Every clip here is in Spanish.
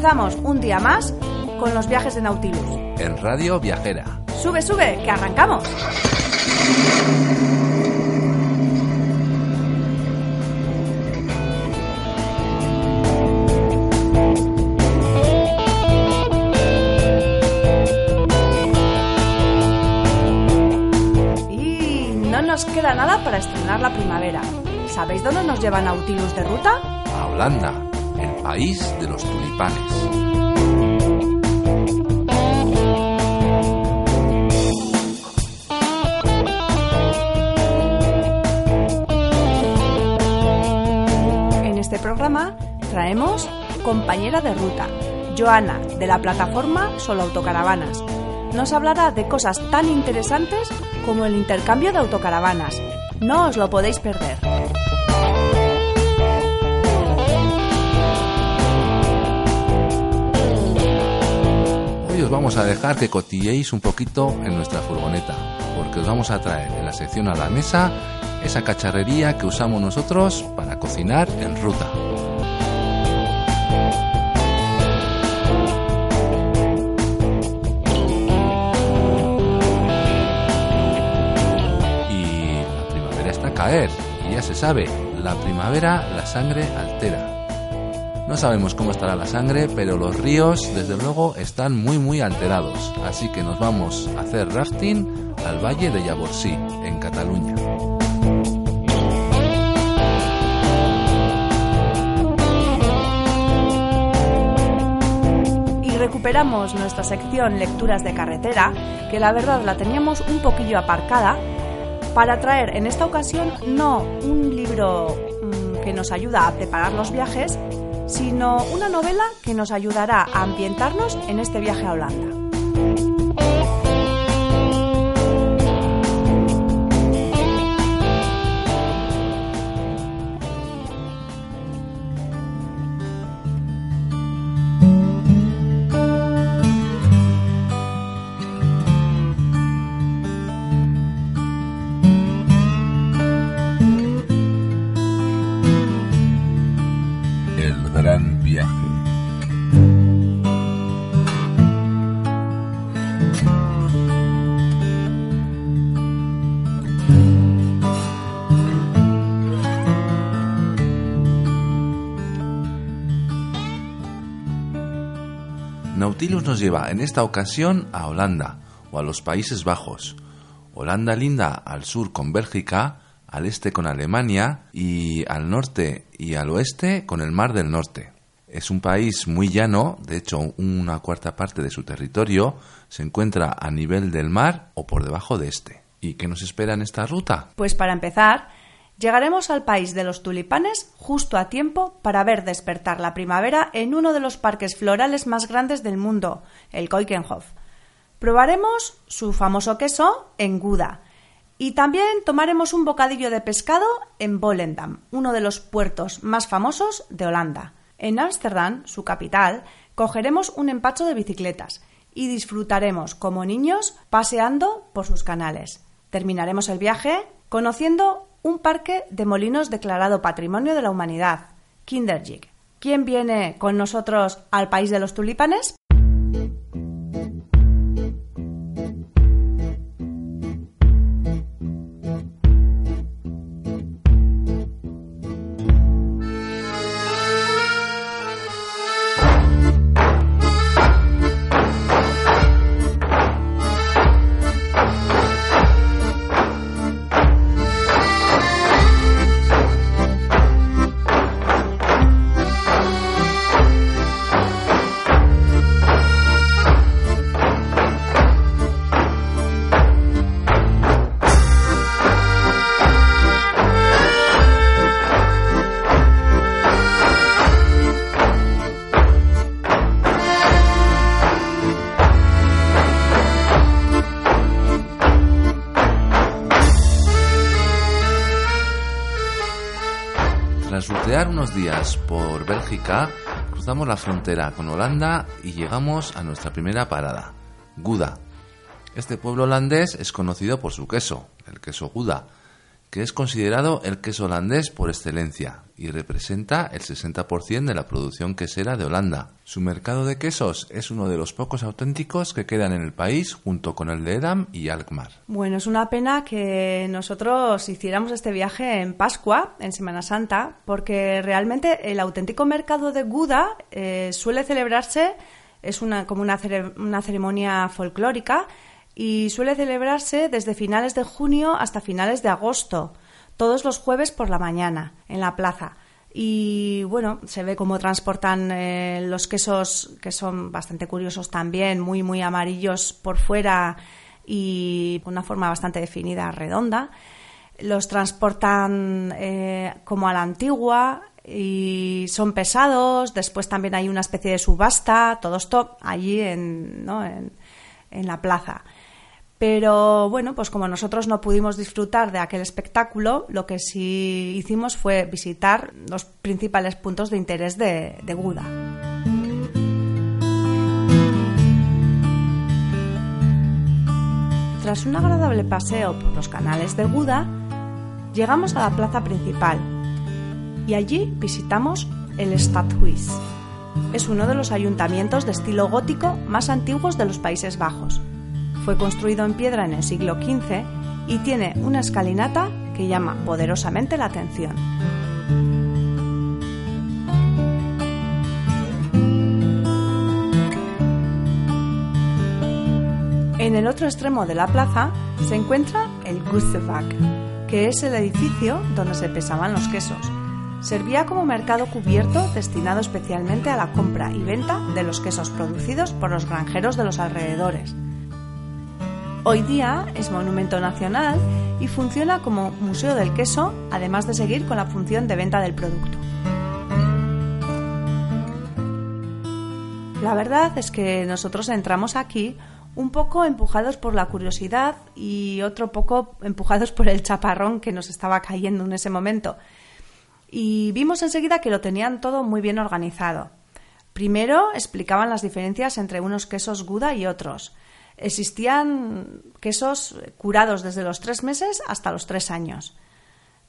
Comenzamos un día más con los viajes de Nautilus. En Radio Viajera. Sube, sube, que arrancamos. Y no nos queda nada para estrenar la primavera. ¿Sabéis dónde nos lleva Nautilus de ruta? A Holanda, país de los tulipanes. En este programa traemos compañera de ruta, Joana, de la plataforma Solo Autocaravanas. Nos hablará de cosas tan interesantes como el intercambio de autocaravanas. No os lo podéis perder. Os vamos a dejar que cotilleéis un poquito en nuestra furgoneta, porque os vamos a traer en la sección a la mesa esa cacharrería que usamos nosotros para cocinar en ruta. Y la primavera está a caer, y ya se sabe, la primavera la sangre altera. No sabemos cómo estará la sangre, pero los ríos, desde luego, están muy muy alterados. Así que nos vamos a hacer rafting al valle de Llavorsí, en Cataluña. Y recuperamos nuestra sección Lecturas de Carretera, que la verdad la teníamos un poquillo aparcada, para traer en esta ocasión no un libro mm, que nos ayuda a preparar los viajes, sino una novela que nos ayudará a ambientarnos en este viaje a Holanda. Nautilus nos lleva en esta ocasión a Holanda o a los Países Bajos. Holanda linda al sur con Bélgica, al este con Alemania y al norte y al oeste con el Mar del Norte. Es un país muy llano, de hecho una cuarta parte de su territorio se encuentra a nivel del mar o por debajo de este. ¿Y qué nos espera en esta ruta? Pues para empezar, llegaremos al país de los tulipanes justo a tiempo para ver despertar la primavera en uno de los parques florales más grandes del mundo, el Keukenhof. Probaremos su famoso queso en Gouda y también tomaremos un bocadillo de pescado en Volendam, uno de los puertos más famosos de Holanda. En Ámsterdam, su capital, cogeremos un empacho de bicicletas y disfrutaremos como niños paseando por sus canales. Terminaremos el viaje conociendo un parque de molinos declarado Patrimonio de la Humanidad, Kinderjig. ¿Quién viene con nosotros al país de los tulipanes? Unos días por Bélgica, cruzamos la frontera con Holanda y llegamos a nuestra primera parada, Gouda. Este pueblo holandés es conocido por su queso, el queso Gouda, que es considerado el queso holandés por excelencia y representa el 60% de la producción quesera de Holanda. Su mercado de quesos es uno de los pocos auténticos que quedan en el país junto con el de Edam y Alkmaar. Bueno, es una pena que nosotros hiciéramos este viaje en Pascua, en Semana Santa, porque realmente el auténtico mercado de Guda eh, suele celebrarse, es una, como una, una ceremonia folclórica, y suele celebrarse desde finales de junio hasta finales de agosto todos los jueves por la mañana en la plaza. Y bueno, se ve cómo transportan eh, los quesos, que son bastante curiosos también, muy, muy amarillos por fuera y con una forma bastante definida, redonda. Los transportan eh, como a la antigua y son pesados. Después también hay una especie de subasta, todo esto allí en, ¿no? en, en la plaza. Pero bueno, pues como nosotros no pudimos disfrutar de aquel espectáculo, lo que sí hicimos fue visitar los principales puntos de interés de, de Guda. Tras un agradable paseo por los canales de Guda, llegamos a la plaza principal y allí visitamos el Stadhuis. Es uno de los ayuntamientos de estilo gótico más antiguos de los Países Bajos fue construido en piedra en el siglo XV y tiene una escalinata que llama poderosamente la atención. En el otro extremo de la plaza se encuentra el Gustevag, que es el edificio donde se pesaban los quesos. Servía como mercado cubierto destinado especialmente a la compra y venta de los quesos producidos por los granjeros de los alrededores. Hoy día es monumento nacional y funciona como museo del queso, además de seguir con la función de venta del producto. La verdad es que nosotros entramos aquí un poco empujados por la curiosidad y otro poco empujados por el chaparrón que nos estaba cayendo en ese momento. Y vimos enseguida que lo tenían todo muy bien organizado. Primero explicaban las diferencias entre unos quesos Gouda y otros existían quesos curados desde los tres meses hasta los tres años.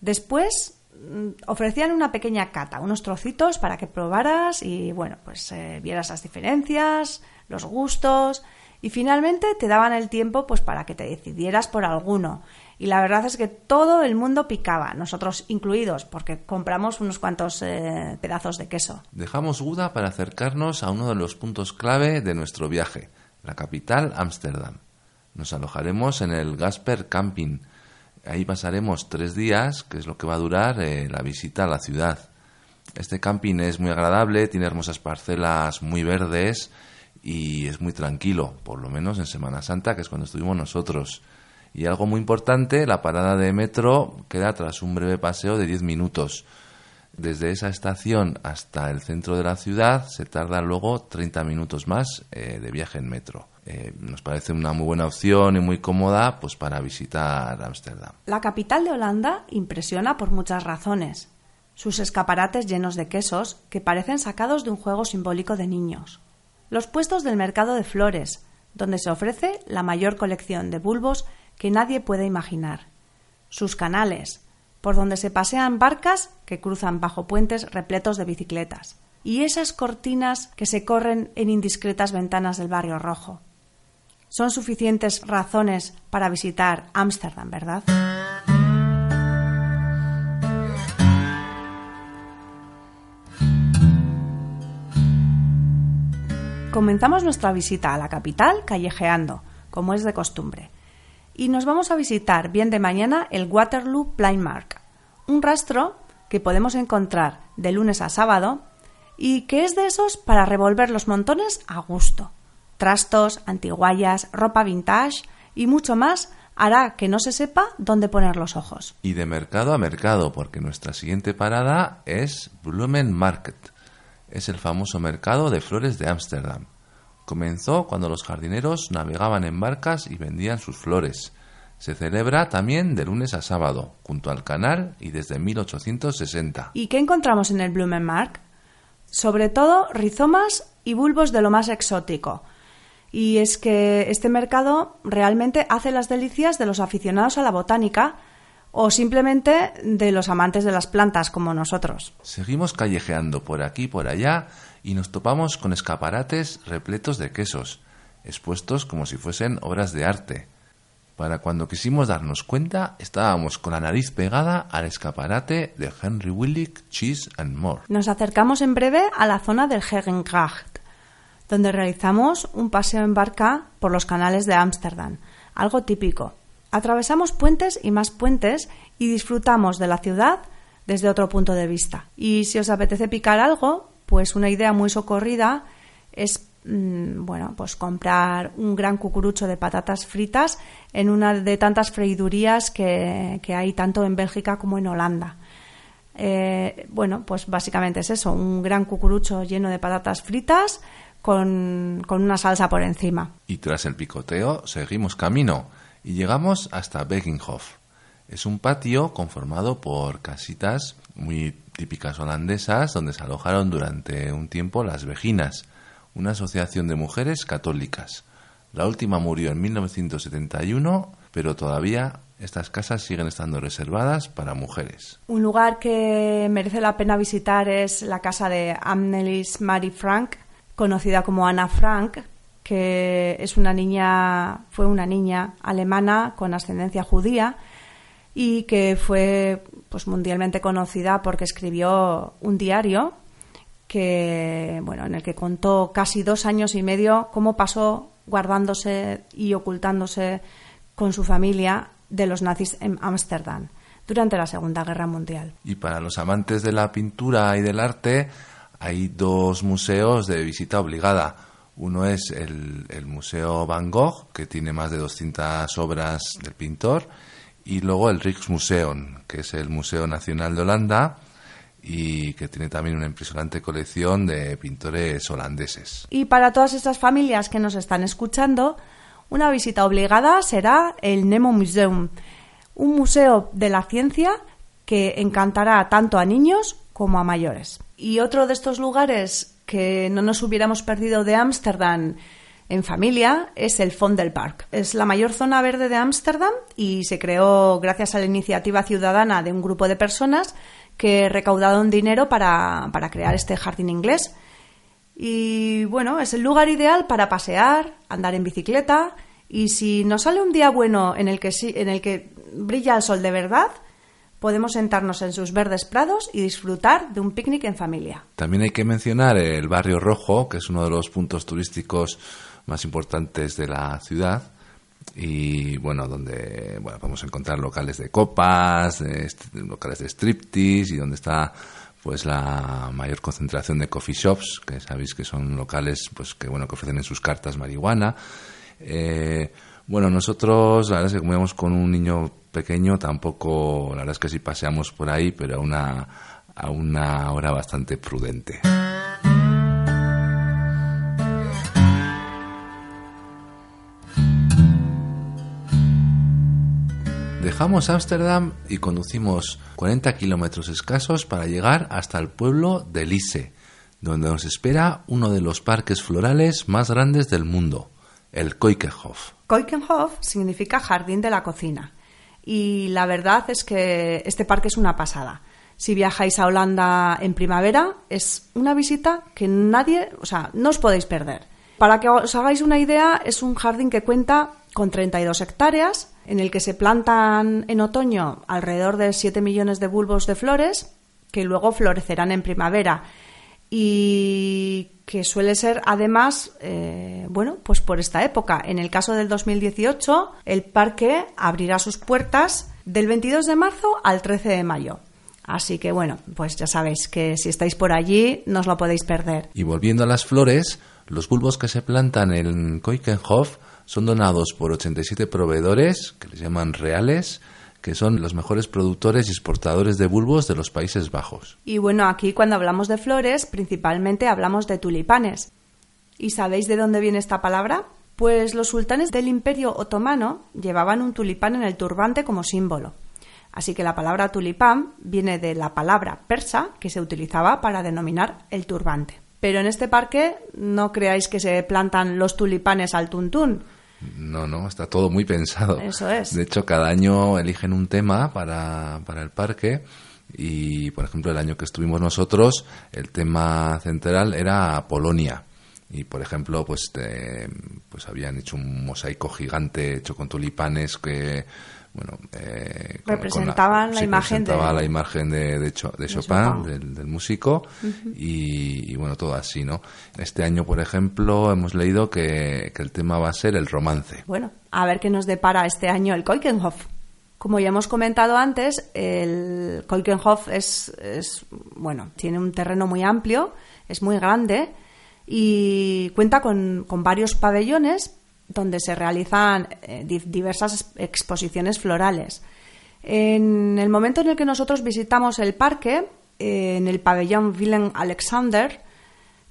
Después mm, ofrecían una pequeña cata, unos trocitos para que probaras y bueno, pues eh, vieras las diferencias, los gustos y finalmente te daban el tiempo pues para que te decidieras por alguno. Y la verdad es que todo el mundo picaba, nosotros incluidos, porque compramos unos cuantos eh, pedazos de queso. Dejamos Guda para acercarnos a uno de los puntos clave de nuestro viaje, la capital, Ámsterdam. Nos alojaremos en el Gasper Camping. Ahí pasaremos tres días, que es lo que va a durar eh, la visita a la ciudad. Este camping es muy agradable, tiene hermosas parcelas muy verdes y es muy tranquilo, por lo menos en Semana Santa, que es cuando estuvimos nosotros. Y algo muy importante, la parada de metro queda tras un breve paseo de 10 minutos. Desde esa estación hasta el centro de la ciudad se tarda luego 30 minutos más eh, de viaje en metro. Eh, nos parece una muy buena opción y muy cómoda pues para visitar Ámsterdam. La capital de Holanda impresiona por muchas razones. Sus escaparates llenos de quesos que parecen sacados de un juego simbólico de niños. Los puestos del mercado de flores, donde se ofrece la mayor colección de bulbos que nadie puede imaginar. Sus canales, por donde se pasean barcas que cruzan bajo puentes repletos de bicicletas, y esas cortinas que se corren en indiscretas ventanas del barrio rojo. Son suficientes razones para visitar Ámsterdam, ¿verdad? Comenzamos nuestra visita a la capital callejeando, como es de costumbre y nos vamos a visitar bien de mañana el Waterloo Mark, un rastro que podemos encontrar de lunes a sábado y que es de esos para revolver los montones a gusto. Trastos, antiguallas, ropa vintage y mucho más hará que no se sepa dónde poner los ojos. Y de mercado a mercado, porque nuestra siguiente parada es Blumen Market. Es el famoso mercado de flores de Ámsterdam. Comenzó cuando los jardineros navegaban en barcas y vendían sus flores. Se celebra también de lunes a sábado, junto al canal y desde 1860. ¿Y qué encontramos en el Blumenmarkt? Sobre todo rizomas y bulbos de lo más exótico. Y es que este mercado realmente hace las delicias de los aficionados a la botánica o simplemente de los amantes de las plantas como nosotros. Seguimos callejeando por aquí y por allá y nos topamos con escaparates repletos de quesos, expuestos como si fuesen obras de arte. Para cuando quisimos darnos cuenta, estábamos con la nariz pegada al escaparate de Henry Willig Cheese and More. Nos acercamos en breve a la zona del Hegengracht, donde realizamos un paseo en barca por los canales de Ámsterdam, algo típico. Atravesamos puentes y más puentes y disfrutamos de la ciudad desde otro punto de vista. Y si os apetece picar algo, pues una idea muy socorrida es mm, bueno, pues comprar un gran cucurucho de patatas fritas en una de tantas freidurías que, hay tanto en Bélgica como en Holanda. Eh, bueno, pues básicamente es eso, un gran cucurucho lleno de patatas fritas con, con una salsa por encima. Y tras el picoteo seguimos camino y llegamos hasta Beckinghof. Es un patio conformado por casitas muy típicas holandesas donde se alojaron durante un tiempo las Vejinas, una asociación de mujeres católicas. La última murió en 1971, pero todavía estas casas siguen estando reservadas para mujeres. Un lugar que merece la pena visitar es la casa de Annelies Marie Frank, conocida como Anna Frank, que es una niña, fue una niña alemana con ascendencia judía y que fue pues mundialmente conocida porque escribió un diario que bueno en el que contó casi dos años y medio cómo pasó guardándose y ocultándose con su familia de los nazis en Ámsterdam durante la Segunda Guerra Mundial. Y para los amantes de la pintura y del arte hay dos museos de visita obligada uno es el, Museo Van Gogh, que tiene más de 200 obras del pintor, y luego el Rijksmuseum, que es el Museo Nacional de Holanda y que tiene también una impresionante colección de pintores holandeses. Y para todas estas familias que nos están escuchando, una visita obligada será el Nemo Museum, un museo de la ciencia que encantará tanto a niños como a mayores. Y otro de estos lugares que no nos hubiéramos perdido de Ámsterdam en familia es el Vondelpark. Es la mayor zona verde de Ámsterdam y se creó gracias a la iniciativa ciudadana de un grupo de personas que recaudaron dinero para, para crear este jardín inglés. Y bueno, es el lugar ideal para pasear, andar en bicicleta y si nos sale un día bueno en el que, en el que brilla el sol de verdad, podemos sentarnos en sus verdes prados y disfrutar de un picnic en familia. También hay que mencionar el barrio rojo, que es uno de los puntos turísticos más importantes de la ciudad y bueno, donde bueno, podemos encontrar locales de copas, locales de striptease y donde está pues la mayor concentración de coffee shops, que sabéis que son locales pues que bueno que ofrecen en sus cartas marihuana. Eh, bueno, nosotros la verdad es que como con un niño pequeño tampoco, la verdad es que sí paseamos por ahí, pero a una, a una hora bastante prudente. Dejamos Ámsterdam y conducimos 40 kilómetros escasos para llegar hasta el pueblo de Lisse, donde nos espera uno de los parques florales más grandes del mundo, el Keukenhof. Keukenhof significa jardín de la cocina y la verdad es que este parque es una pasada. Si viajáis a Holanda en primavera, es una visita que nadie, o sea, no os podéis perder. Para que os hagáis una idea, es un jardín que cuenta con 32 hectáreas, en el que se plantan en otoño alrededor de 7 millones de bulbos de flores, que luego florecerán en primavera y que suele ser además, eh, bueno, pues por esta época. En el caso del 2018, el parque abrirá sus puertas del 22 de marzo al 13 de mayo. Así que bueno, pues ya sabéis que si estáis por allí no os lo podéis perder. Y volviendo a las flores, los bulbos que se plantan en Keukenhof son donados por 87 proveedores, que les llaman reales, que son los mejores productores y exportadores de bulbos de los Países Bajos. Y bueno, aquí cuando hablamos de flores, principalmente hablamos de tulipanes. ¿Y sabéis de dónde viene esta palabra? Pues los sultanes del Imperio Otomano llevaban un tulipán en el turbante como símbolo. Así que la palabra tulipán viene de la palabra persa que se utilizaba para denominar el turbante. Pero en este parque no creáis que se plantan los tulipanes al tuntún, No, no, está todo muy pensado. Eso es. De hecho, cada año eligen un tema para, para el parque y, por ejemplo, el año que estuvimos nosotros, el tema central era Polonia. Y, por ejemplo, pues, pues habían hecho un mosaico gigante hecho con tulipanes que bueno, eh, representaban la, imagen de, la imagen de, de, Chopin, Del, músico, y, bueno, todo así, ¿no? Este año, por ejemplo, hemos leído que, que, el tema va a ser el romance. Bueno, a ver qué nos depara este año el Keukenhof. Como ya hemos comentado antes, el Keukenhof es, es, bueno, tiene un terreno muy amplio, es muy grande y cuenta con, con varios pabellones donde se realizan eh, diversas exposiciones florales. En el momento en el que nosotros visitamos el parque, eh, en el pabellón Willem Alexander,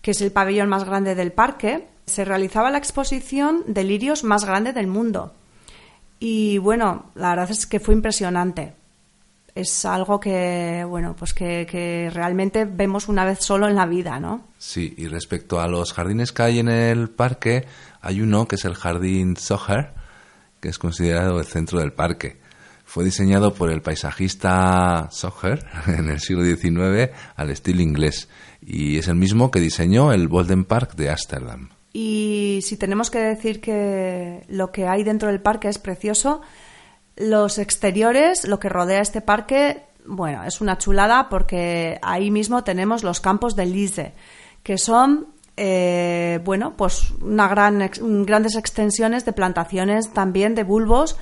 que es el pabellón más grande del parque, se realizaba la exposición de lirios más grande del mundo. Y bueno, la verdad es que fue impresionante. Es algo que, bueno, pues que, que realmente vemos una vez solo en la vida, ¿no? Sí, y respecto a los jardines que hay en el parque, hay uno que es el Jardín Soher, que es considerado el centro del parque. Fue diseñado por el paisajista Soher en el siglo XIX al estilo inglés y es el mismo que diseñó el Bolden Park de Ámsterdam. Y si tenemos que decir que lo que hay dentro del parque es precioso, los exteriores, lo que rodea este parque, bueno, es una chulada porque ahí mismo tenemos los campos de Lise, que son eh, bueno, pues una gran, grandes extensiones de plantaciones también de bulbos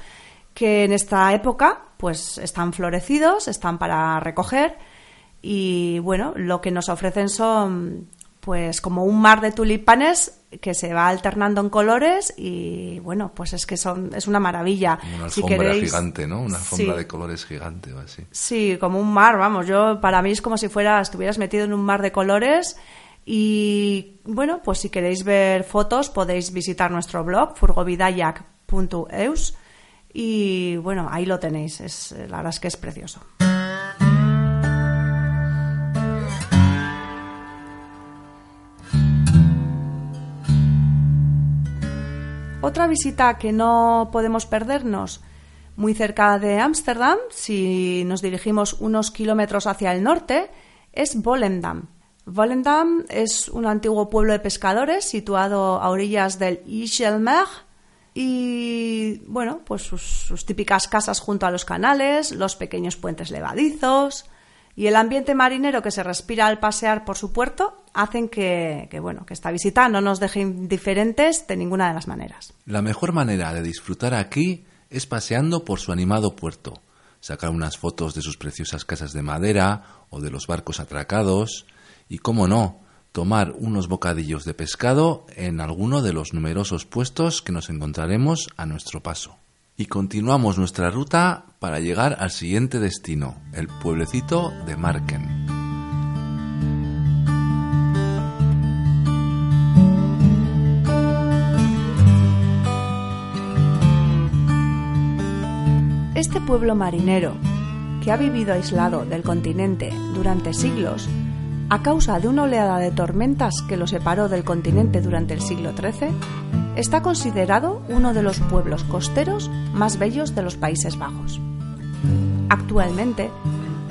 que en esta época pues están florecidos, están para recoger y bueno, lo que nos ofrecen son pues como un mar de tulipanes que se va alternando en colores y bueno, pues es que son es una maravilla. una alfombra gigante, ¿no? Una alfombra de colores gigante o así. Sí, como un mar, vamos, yo para mí es como si fuera estuvieras metido en un mar de colores y bueno, pues si queréis ver fotos podéis visitar nuestro blog furgovidayak.eus y bueno, ahí lo tenéis, es, la verdad es que es precioso. Otra visita que no podemos perdernos, muy cerca de Ámsterdam, si nos dirigimos unos kilómetros hacia el norte, es Volendam. Volendam es un antiguo pueblo de pescadores situado a orillas del Ichelmer y, bueno, pues sus, típicas casas junto a los canales, los pequeños puentes levadizos y el ambiente marinero que se respira al pasear por su puerto hacen que, bueno, que esta visita no nos deje indiferentes de ninguna de las maneras. La mejor manera de disfrutar aquí es paseando por su animado puerto, sacar unas fotos de sus preciosas casas de madera o de los barcos atracados, y, cómo no, tomar unos bocadillos de pescado en alguno de los numerosos puestos que nos encontraremos a nuestro paso. Y continuamos nuestra ruta para llegar al siguiente destino, el pueblecito de Marken. Este pueblo marinero, que ha vivido aislado del continente durante siglos, a causa de una oleada de tormentas que lo separó del continente durante el siglo XIII, está considerado uno de los pueblos costeros más bellos de los Países Bajos. Actualmente,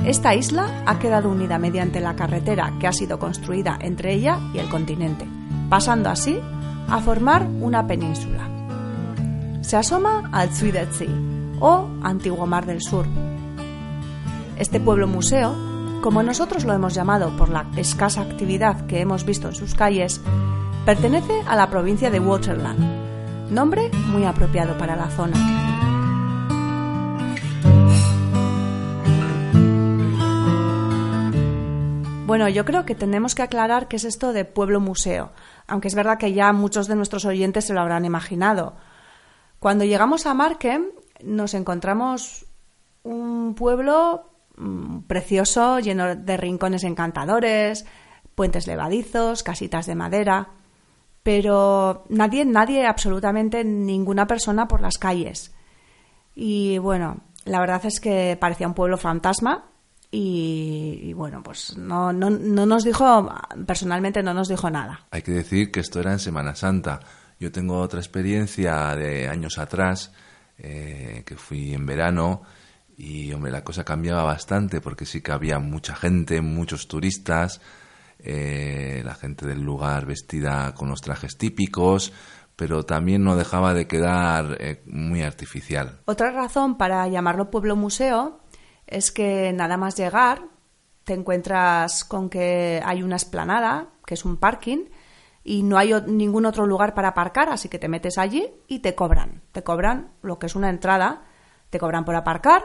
esta isla ha quedado unida mediante la carretera que ha sido construida entre ella y el continente, pasando así a formar una península. Se asoma al Zuiderzee, o Antiguo Mar del Sur. Este pueblo museo como nosotros lo hemos llamado por la escasa actividad que hemos visto en sus calles, pertenece a la provincia de Waterland, nombre muy apropiado para la zona. Bueno, yo creo que tenemos que aclarar qué es esto de pueblo museo, aunque es verdad que ya muchos de nuestros oyentes se lo habrán imaginado. Cuando llegamos a Marken nos encontramos un pueblo Mm, precioso, lleno de rincones encantadores, puentes levadizos, casitas de madera, pero nadie, nadie, absolutamente ninguna persona por las calles. Y bueno, la verdad es que parecía un pueblo fantasma y, bueno, pues no, no, no nos dijo, personalmente no nos dijo nada. Hay que decir que esto era en Semana Santa Yo tengo otra experiencia de años atrás, eh, que fui en verano y, hombre, la cosa cambiaba bastante porque sí que había mucha gente, muchos turistas, eh, la gente del lugar vestida con los trajes típicos, pero también no dejaba de quedar eh, muy artificial. Otra razón para llamarlo pueblo museo es que nada más llegar te encuentras con que hay una esplanada, que es un parking, y no hay ningún otro lugar para aparcar, así que te metes allí y te cobran. Te cobran lo que es una entrada, te cobran por aparcar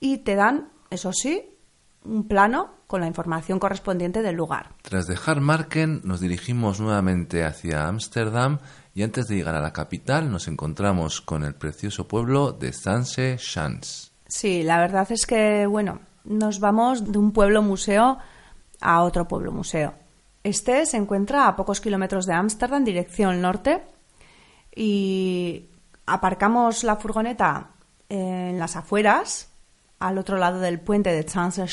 y te dan, eso sí, un plano con la información correspondiente del lugar. Tras dejar Marken, nos dirigimos nuevamente hacia Ámsterdam y antes de llegar a la capital nos encontramos con el precioso pueblo de Sanse Schans. Sí, la verdad es que, bueno, nos vamos de un pueblo museo a otro pueblo museo. Este se encuentra a pocos kilómetros de Ámsterdam, dirección norte, y aparcamos la furgoneta en las afueras, al otro lado del puente de Chance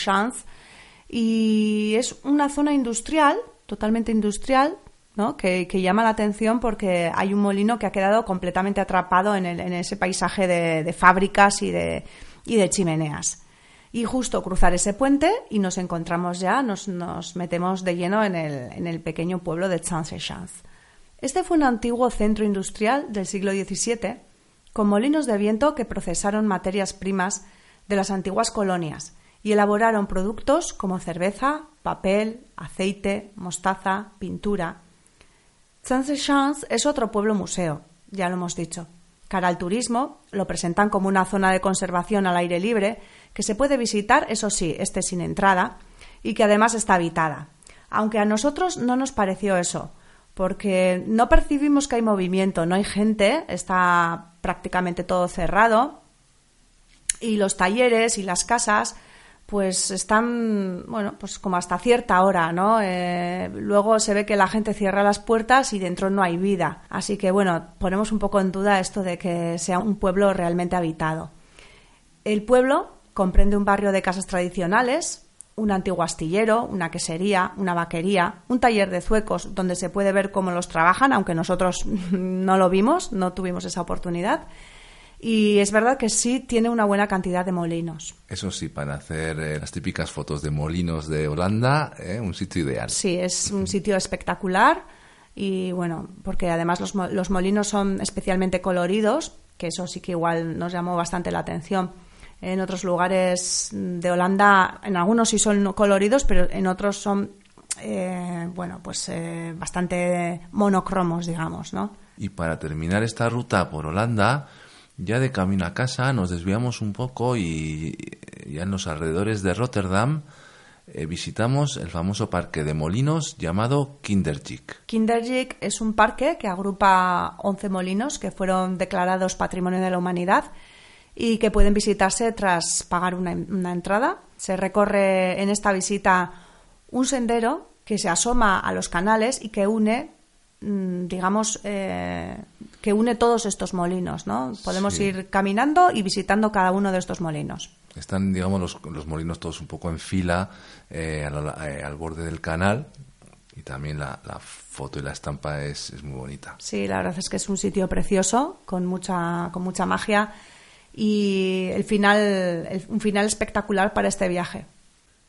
y es una zona industrial, totalmente industrial, ¿no? que, llama la atención porque hay un molino que ha quedado completamente atrapado en, ese paisaje de, fábricas y de, y de chimeneas y justo cruzar ese puente y nos encontramos ya, nos, metemos de lleno en el, pequeño pueblo de Chance-Chance. Este fue un antiguo centro industrial del siglo XVII con molinos de viento que procesaron materias primas de las antiguas colonias y elaboraron productos como cerveza, papel, aceite, mostaza, pintura. Chance-Chance es otro pueblo museo, ya lo hemos dicho. Cara al turismo, lo presentan como una zona de conservación al aire libre que se puede visitar, eso sí, este sin entrada, y que además está habitada. Aunque a nosotros no nos pareció eso, porque no percibimos que hay movimiento, no hay gente, está prácticamente todo cerrado, y los talleres y las casas pues están, bueno, pues como hasta cierta hora, ¿no? Eh, luego se ve que la gente cierra las puertas y dentro no hay vida. Así que, bueno, ponemos un poco en duda esto de que sea un pueblo realmente habitado. El pueblo Comprende un barrio de casas tradicionales, un antiguo astillero, una quesería, una vaquería, un taller de zuecos donde se puede ver cómo los trabajan, aunque nosotros no lo vimos, no tuvimos esa oportunidad. Y es verdad que sí tiene una buena cantidad de molinos. Eso sí, para hacer eh, las típicas fotos de molinos de Holanda, eh, un sitio ideal. Sí, es un sitio espectacular y bueno, porque además los, los molinos son especialmente coloridos, que eso sí que igual nos llamó bastante la atención en otros lugares de Holanda, en algunos sí son coloridos, pero en otros son, eh, bueno, pues eh, bastante monocromos, digamos, ¿no? Y para terminar esta ruta por Holanda, ya de camino a casa nos desviamos un poco y ya en los alrededores de Rotterdam eh, visitamos el famoso parque de molinos llamado Kinderjik. Kinderjik es un parque que agrupa 11 molinos que fueron declarados Patrimonio de la Humanidad y que pueden visitarse tras pagar una, entrada. Se recorre en esta visita un sendero que se asoma a los canales y que une mm, digamos, eh, que une todos estos molinos, ¿no? Podemos ir caminando y visitando cada uno de estos molinos. Están, digamos, los, molinos todos un poco en fila eh, eh, al, borde del canal y también la, foto y la estampa es, es, muy bonita. Sí, la verdad es que es un sitio precioso, con mucha, con mucha magia y el final, un final espectacular para este viaje.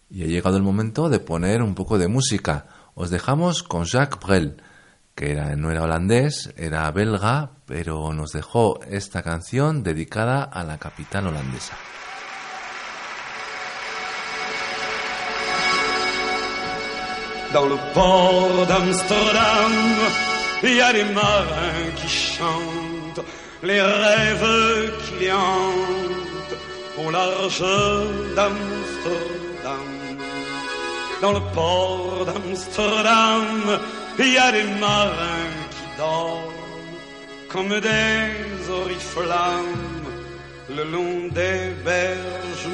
Y ha llegado el momento de poner un poco de música. Os dejamos con Jacques Brel, que era, no era holandés, era belga, pero nos dejó esta canción dedicada a la capital holandesa. Dans le port d'Amsterdam, il y a des marins qui chantent les rêves qui hantent au large d'Amsterdam. Dans le port d'Amsterdam, il y a des marins qui dorment comme des oriflammes le long des berges.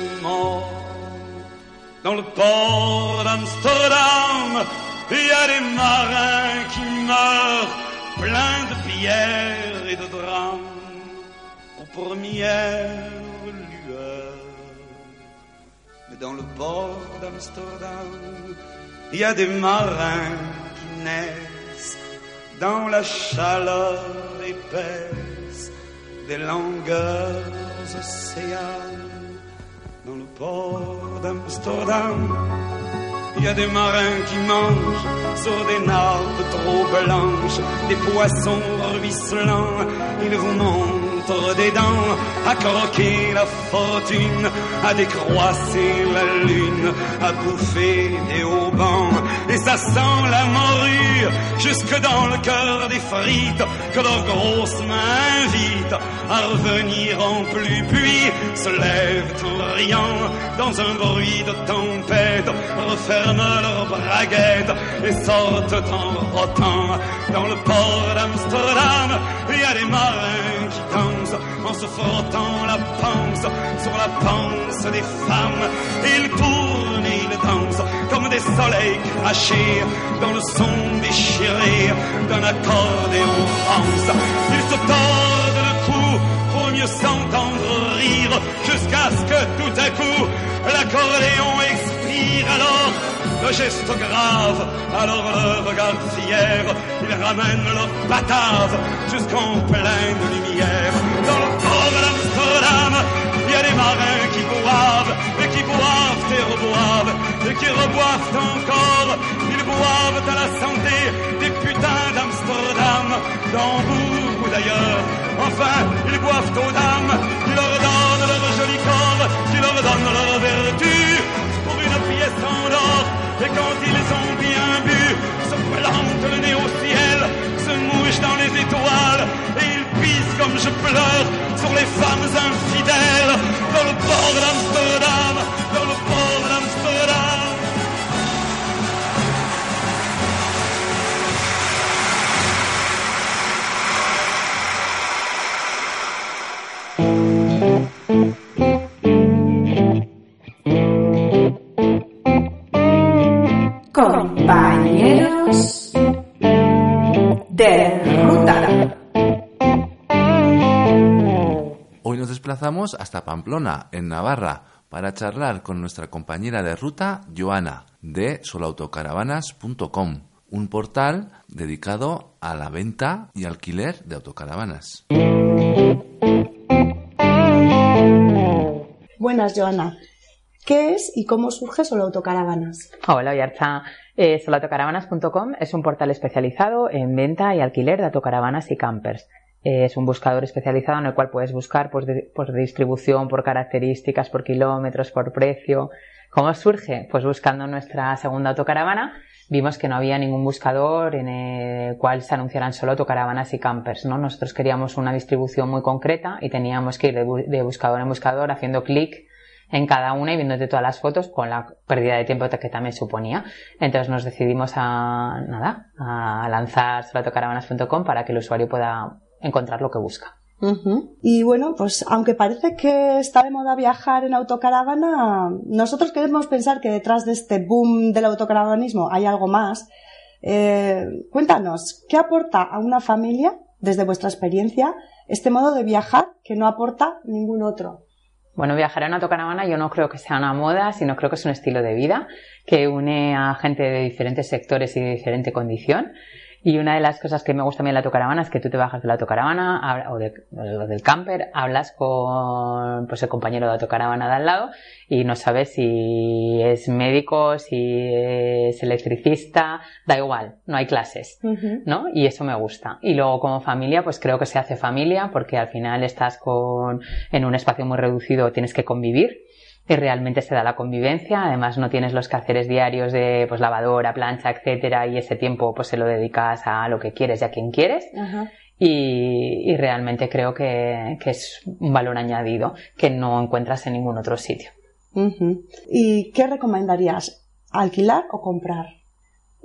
Dans le port d'Amsterdam, il y a des marins qui meurent pleins de pierres et de drames première lueur. Mais dans le port d'Amsterdam, il y a des marins dans la chaleur baisse des longueurs océanes dans le port d'Amsterdam. Il y a des marins qui mangent sur des nappes trop blanches, des poissons ruisselants. Ils vous montrent des dents à croquer la fortune, à décroisser la lune, à bouffer des haubans. Et ça sent la morue jusque dans le cœur des frites que leurs grosses mains invitent à revenir en plus. Puis se lèvent en riant dans un bruit de tempête, referment leurs braguettes et sortent en rotant. Dans le port d'Amsterdam, il y a des marins qui dansent en se frottant la panse sur la panse des femmes. Ils tournent et ils dansent comme des soleils crachés dans le son déchiré d'un accordéon France. Ils se tordent le cou pour mieux s'entendre rire jusqu'à ce que tout à coup l'accordéon alors le geste grave, alors le regard fier, ils ramènent leur batave jusqu'en pleine lumière. Dans le port d'Amsterdam, il y a des marins qui boivent, et qui boivent et reboivent, et qui reboivent encore. Ils boivent à la santé des putains d'Amsterdam, dans beaucoup d'ailleurs. Enfin, ils boivent aux dames, qui leur donnent leur joli corps, qui leur donnent leur vertu, Et quand ils ont bien bu, se plantent le nez au ciel, se mouchent dans les étoiles, et ils pissent comme je pleure sur les femmes infidèles, dans le port d'Amsterdam, dans le port d'Amsterdam. Hasta Pamplona, en Navarra, para charlar con nuestra compañera de ruta, Joana, de soloautocaravanas.com, un portal dedicado a la venta y alquiler de autocaravanas. Buenas, Joana. ¿Qué es y cómo surge Solo Autocaravanas? Hola, Oyarza. Eh, soloautocaravanas.com es un portal especializado en venta y alquiler de autocaravanas y campers. Es un buscador especializado en el cual puedes buscar de- por distribución, por características, por kilómetros, por precio. ¿Cómo surge? Pues buscando nuestra segunda autocaravana vimos que no había ningún buscador en el cual se anunciaran solo autocaravanas y campers. ¿no? Nosotros queríamos una distribución muy concreta y teníamos que ir de, bu- de buscador en buscador haciendo clic en cada una y viéndote todas las fotos con la pérdida de tiempo que también suponía. Entonces nos decidimos a nada, a lanzar soloautocaravanas.com para que el usuario pueda encontrar lo que busca. Y bueno, pues aunque parece que está de moda viajar en autocaravana, nosotros queremos pensar que detrás de este boom del autocaravanismo hay algo más. Eh, cuéntanos, ¿qué aporta a una familia, desde vuestra experiencia, este modo de viajar que no aporta ningún otro? Bueno, viajar en autocaravana yo no creo que sea una moda, sino creo que es un estilo de vida que une a gente de diferentes sectores y de diferente condición. Y una de las cosas que me gusta a mí en la autocaravana es que tú te bajas de la autocaravana o, de- o del camper, hablas con pues, el compañero de autocaravana de al lado y no sabes si es médico, si es electricista, da igual, no hay clases. ¿no? Y eso me gusta. Y luego como familia, pues creo que se hace familia porque al final estás con, en un espacio muy reducido, tienes que convivir realmente se da la convivencia. Además no tienes los quehaceres diarios de pues lavadora, plancha, etcétera y ese tiempo pues se lo dedicas a lo que quieres y a quien quieres. Ajá. Y, y realmente creo que, que es un valor añadido que no encuentras en ningún otro sitio. ¿Y qué recomendarías? ¿Alquilar o comprar?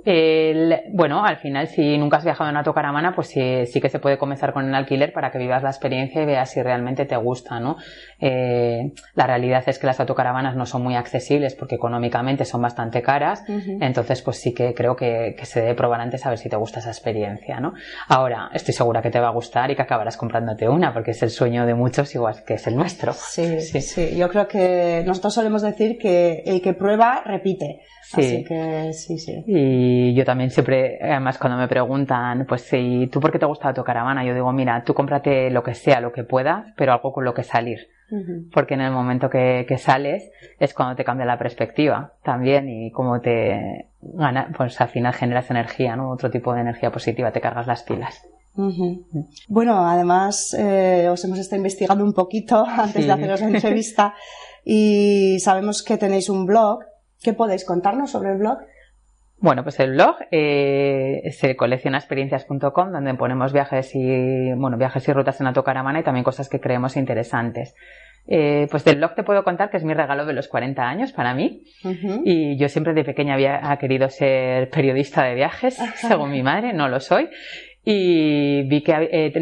El- bueno, al final, si nunca has viajado en autocaravana, pues sí, sí que se puede comenzar con el alquiler para que vivas la experiencia y veas si realmente te gusta, ¿no? Eh, la realidad es que las autocaravanas no son muy accesibles porque económicamente son bastante caras, entonces pues sí que creo que, que se debe probar antes a ver si te gusta esa experiencia, ¿no? Ahora, estoy segura que te va a gustar y que acabarás comprándote una porque es el sueño de muchos igual que es el nuestro. Sí, sí, Yo creo que nosotros solemos decir que el que prueba repite. Sí. Así que sí, sí. Y, Y yo también siempre, además cuando me preguntan, pues si tú por qué te gusta la autocaravana, yo digo, mira, tú cómprate lo que sea, lo que puedas, pero algo con lo que salir. Porque en el momento que, que, sales es cuando te cambia la perspectiva también y como te gana, pues al final generas energía, ¿no? Otro tipo de energía positiva, te cargas las pilas. Bueno, además eh, os hemos estado investigando un poquito antes de haceros la entrevista y sabemos que tenéis un blog. ¿Qué podéis contarnos sobre el blog? Bueno, pues el blog eh, es coleccionaexperiencias.com donde ponemos viajes y bueno viajes y rutas en autocaravana y también cosas que creemos interesantes. Eh, pues del blog te puedo contar que es mi regalo de los 40 años para mí. Y yo siempre de pequeña había querido ser periodista de viajes, según mi madre, no lo soy. Y vi que eh,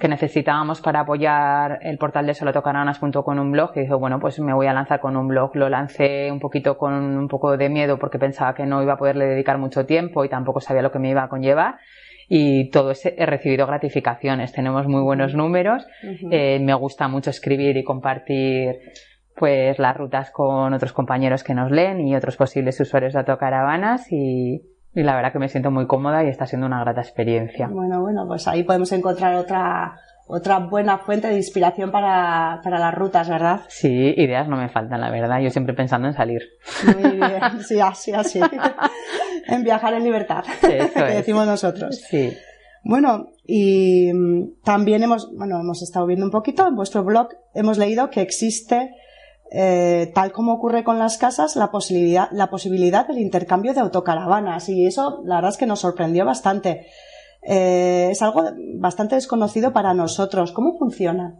que necesitábamos para apoyar el portal de solotocaranas.com un blog y dije, bueno, pues me voy a lanzar con un blog. Lo lancé un poquito con un poco de miedo porque pensaba que no iba a poderle dedicar mucho tiempo y tampoco sabía lo que me iba a conllevar. Y todo ese, he recibido gratificaciones. Tenemos muy buenos números. Eh, me gusta mucho escribir y compartir pues las rutas con otros compañeros que nos leen y otros posibles usuarios de autocaravanas y, y la verdad que me siento muy cómoda y está siendo una grata experiencia. Bueno, bueno, pues ahí podemos encontrar otra, otra buena fuente de inspiración para, para, las rutas, ¿verdad? Sí, ideas no me faltan, la verdad. Yo siempre pensando en salir. Muy bien, sí, así, así. en viajar en libertad, Eso que decimos nosotros. Sí. Bueno, y mm, también hemos, bueno, hemos estado viendo un poquito en vuestro blog, hemos leído que existe eh, tal como ocurre con las casas, la posibilidad, la posibilidad del intercambio de autocaravanas. Y eso, la verdad es que nos sorprendió bastante. Eh, es algo bastante desconocido para nosotros. ¿Cómo funciona?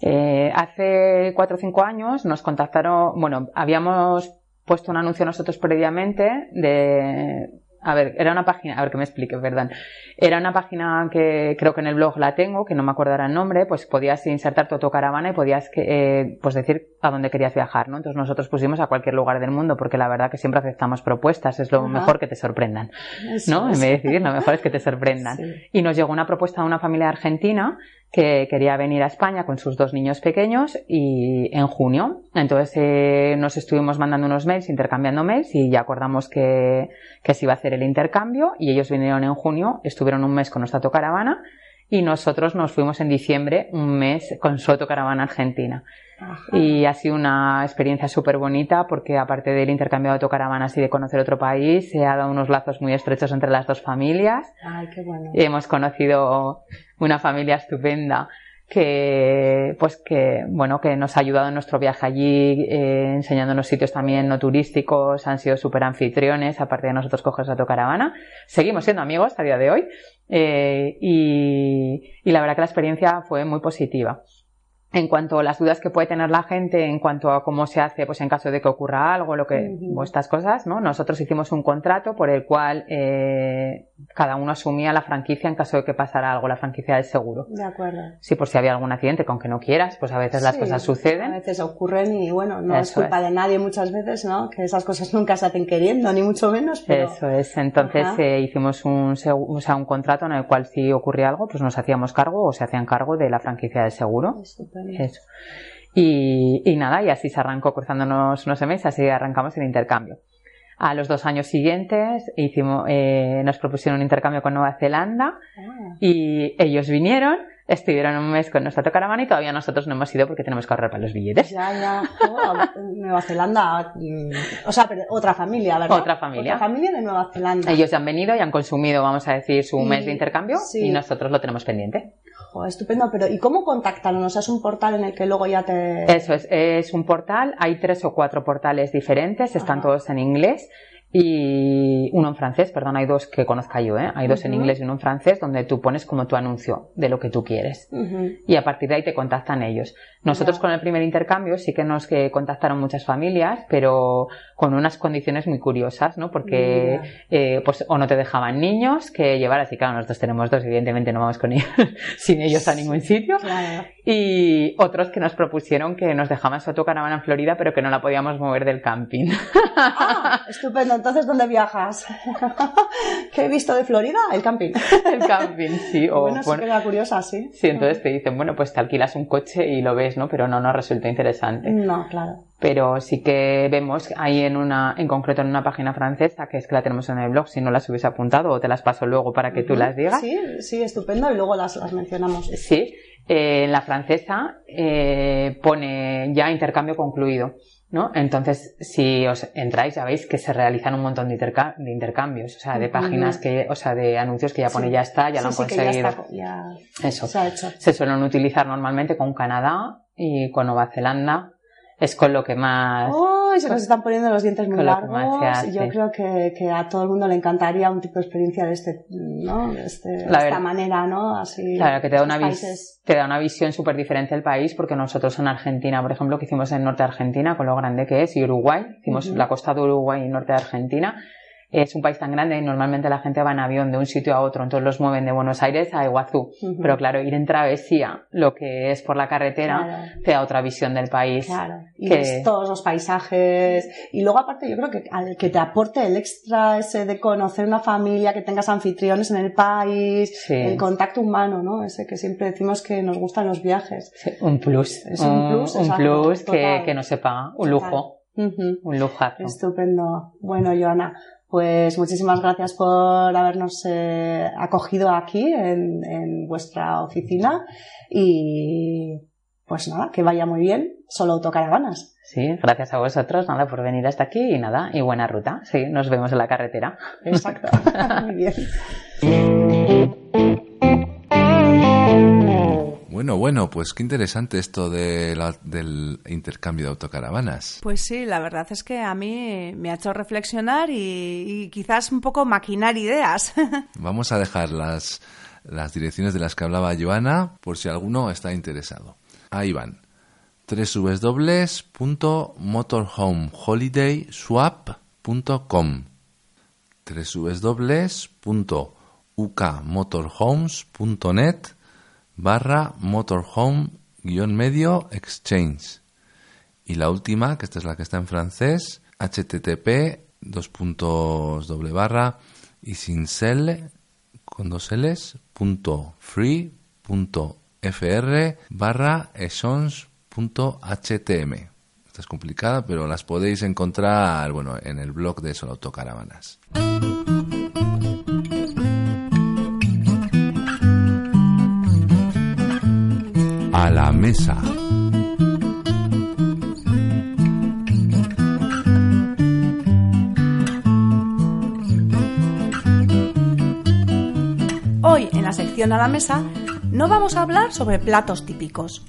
Eh, hace cuatro o cinco años nos contactaron, bueno, habíamos puesto un anuncio nosotros previamente de a ver, era una página, a ver que me explique, perdón. Era una página que creo que en el blog la tengo, que no me acuerdo el nombre, pues podías insertar tu autocaravana y podías eh, pues decir a dónde querías viajar, ¿no? Entonces nosotros pusimos a cualquier lugar del mundo, porque la verdad que siempre aceptamos propuestas, es lo mejor que te sorprendan, ¿no? En vez de decidir, lo mejor es que te sorprendan. Y nos llegó una propuesta de una familia argentina que quería venir a España con sus dos niños pequeños y en junio. Entonces eh, nos estuvimos mandando unos mails, intercambiando mails y ya acordamos que, que se iba a hacer el intercambio y ellos vinieron en junio, estuvieron un mes con nuestra autocaravana y nosotros nos fuimos en diciembre un mes con su autocaravana argentina. Y ha sido una experiencia súper bonita porque aparte del intercambio de autocaravanas y de conocer otro país, se ha dado unos lazos muy estrechos entre las dos familias. Ay, qué bueno. Hemos conocido una familia estupenda que pues que bueno que nos ha ayudado en nuestro viaje allí eh, enseñándonos sitios también no turísticos han sido súper anfitriones aparte de nosotros coger autocaravana seguimos siendo amigos a día de hoy eh, y, y la verdad que la experiencia fue muy positiva en cuanto a las dudas que puede tener la gente en cuanto a cómo se hace pues en caso de que ocurra algo lo que estas cosas no nosotros hicimos un contrato por el cual eh, cada uno asumía la franquicia en caso de que pasara algo. La franquicia del seguro. De acuerdo. Sí por si había algún accidente con que no quieras pues a veces las cosas suceden. a veces ocurren y bueno no es culpa de nadie muchas veces no que esas cosas nunca se hacen queriendo ni mucho menos pero... eso es. Entonces eh, hicimos un o sea, un contrato en el cual si ocurría algo pues nos hacíamos cargo o se hacían cargo de la franquicia del seguro. Eso. Y, y, nada, y así se arrancó cruzándonos unos meses, así arrancamos el intercambio. A los dos años siguientes hicimos, eh, nos propusieron un intercambio con Nueva Zelanda ah. y ellos vinieron estuvieron un mes con nuestra caravana y todavía nosotros no hemos ido porque tenemos que ahorrar para los billetes. Ya, ya. Nueva Zelanda, mm, o sea, pero otra familia, ¿verdad? Otra familia. Otra familia de Nueva Zelanda. Ellos han venido y han consumido, vamos a decir, su mes de intercambio y nosotros lo tenemos pendiente. estupendo, pero ¿y cómo contactan? O sea, es un portal en el que luego ya te... Eso es, es un portal, hay tres o cuatro portales diferentes, están todos en inglés y uno en francés, perdón, hay dos que conozca yo, ¿eh? hay dos en inglés y uno en francés donde tú pones como tu anuncio de lo que tú quieres y a partir de ahí te contactan ellos. Nosotros con el primer intercambio sí que nos que contactaron muchas familias, pero con unas condiciones muy curiosas, ¿no? Porque eh, pues o no te dejaban niños que llevar, así claro, nosotros tenemos dos, evidentemente no vamos con ellos sin ellos a ningún sitio. Y otros que nos propusieron que nos dejaban su autocaravana en Florida, pero que no la podíamos mover del camping. Ah, estupendo entonces, ¿dónde viajas? ¿Qué he visto de Florida? El camping. El camping, sí. O, bueno, sí que era curiosa, sí. Sí, entonces te dicen, bueno, pues te alquilas un coche y lo ves, ¿no? Pero no nos resulta interesante. No, claro. Pero sí que vemos ahí en una, en concreto en una página francesa, que es que la tenemos en el blog, si no las hubiese apuntado o te las paso luego para que tú las digas. Sí, sí, estupendo, y luego las, las mencionamos. Sí, eh, en la francesa eh, pone ya intercambio concluido. ¿No? Entonces, si os entráis, ya veis que se realizan un montón de, intercambios, o sea, de páginas que, o sea, de anuncios que ya pone ya está, ya lo han conseguido. Eso. Se, ha hecho. se suelen utilizar normalmente con Canadá y con Nueva Zelanda es con lo que más... ¡Oh! Se nos están poniendo los dientes muy largos. y yo creo que, que, a todo el mundo le encantaría un tipo de experiencia de este, ¿no? De, este, esta manera, ¿no? Así. Claro, que te da una, te da una visión súper diferente del país, porque nosotros en Argentina, por ejemplo, que hicimos en norte de Argentina, con lo grande que es, y Uruguay, hicimos la costa de Uruguay y norte de Argentina, es un país tan grande y normalmente la gente va en avión de un sitio a otro, entonces los mueven de Buenos Aires a Iguazú. Pero claro, ir en travesía, lo que es por la carretera, te da otra visión del país. Claro. Y todos los paisajes. Y luego aparte yo creo que al que te aporte el extra ese de conocer una familia, que tengas anfitriones en el país, el contacto humano, ¿no? Ese que siempre decimos que nos gustan los viajes. un plus. Es un, plus. Un plus que, que, no se paga. Un lujo. Un lujazo. Estupendo. Bueno, Joana, pues muchísimas gracias por habernos eh, acogido aquí en, vuestra oficina y pues nada, que vaya muy bien, solo autocaravanas. Sí, gracias a vosotros, nada, por venir hasta aquí y nada, y buena ruta. Sí, nos vemos en la carretera. Exacto, muy bien. Bueno, bueno, pues qué interesante esto del intercambio de autocaravanas. Pues sí, la verdad es que a mí me ha hecho reflexionar y, quizás un poco maquinar ideas. Vamos a dejar las, las direcciones de las que hablaba Joana por si alguno está interesado. Ahí van www.motorhomeholidayswap.com www.ukmotorhomes.net barra motorhome-medio exchange. Y la última, que esta es la que está en francés, http dos puntos doble barra y sin sell con dos L's punto free punto fr barra punto htm. Esta es complicada, pero las podéis encontrar bueno, en el blog de Solo Autocaravanas. A la mesa. Hoy en la sección a la mesa no vamos a hablar sobre platos típicos.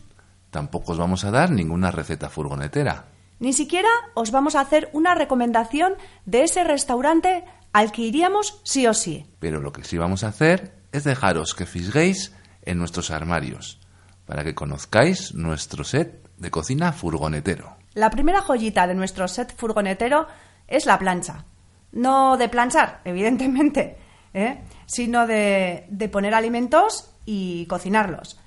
Tampoco os vamos a dar ninguna receta furgonetera. Ni siquiera os vamos a hacer una recomendación de ese restaurante al que iríamos sí o sí. Pero lo que sí vamos a hacer es dejaros que fisguéis en nuestros armarios para que conozcáis nuestro set de cocina furgonetero. La primera joyita de nuestro set furgonetero es la plancha. No de planchar, evidentemente, ¿eh? sino de, poner alimentos y cocinarlos.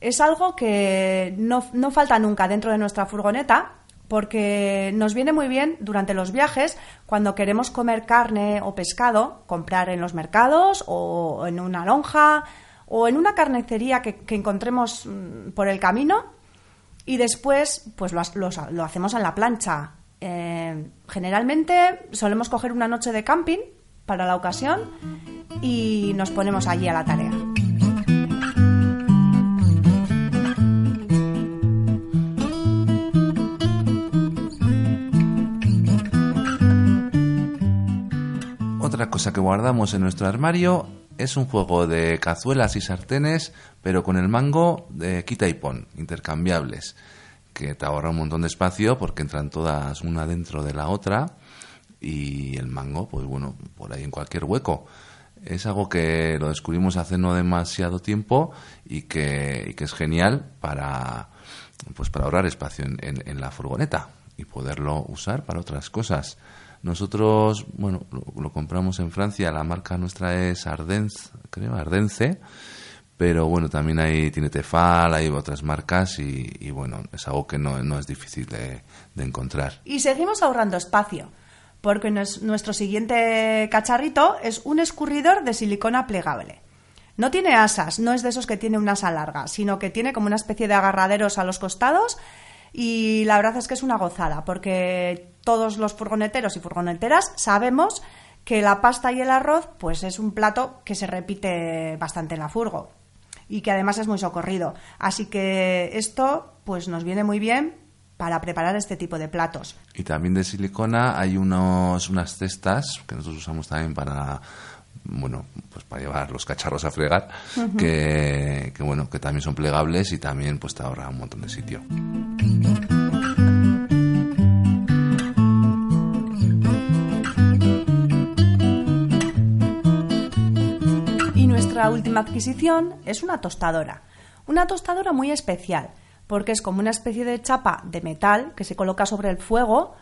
Es algo que no, no falta nunca dentro de nuestra furgoneta porque nos viene muy bien durante los viajes cuando queremos comer carne o pescado, comprar en los mercados o en una lonja o en una carnicería que, encontremos mm, por el camino y después pues lo, hacemos en la plancha. Eh, generalmente solemos coger una noche de camping para la ocasión y nos ponemos allí a la tarea. Otra cosa que guardamos en nuestro armario es un juego de cazuelas y sartenes, pero con el mango de quita y pon, intercambiables, que te ahorra un montón de espacio porque entran todas una dentro de la otra y el mango, pues bueno, por ahí en cualquier hueco. Es algo que lo descubrimos hace no demasiado tiempo y que, es genial para, pues para ahorrar espacio en la furgoneta y poderlo usar para otras cosas. Nosotros, bueno, lo, compramos en Francia, la marca nuestra es Ardence, creo, Ardence, pero bueno, también hay, tiene Tefal, hay otras marcas y, bueno, es algo que no, no es difícil de encontrar. Y seguimos ahorrando espacio, porque nuestro siguiente cacharrito es un escurridor de silicona plegable. No tiene asas, no es de esos que tiene una asa larga, sino que tiene como una especie de agarraderos a los costados y la verdad es que es una gozada, porque todos los furgoneteros y furgoneteras sabemos que la pasta y el arroz pues es un plato que se repite bastante en la furgo y que además es muy socorrido. Así que esto pues nos viene muy bien para preparar este tipo de platos. Y también de silicona hay unos, unas cestas que nosotros usamos también para bueno, pues para llevar los cacharros a fregar, que, que, bueno, que también son plegables y también pues te ahorra un montón de sitio. Nuestra última adquisición es una tostadora. Una tostadora muy especial porque es como una especie de chapa de metal que se coloca sobre el fuego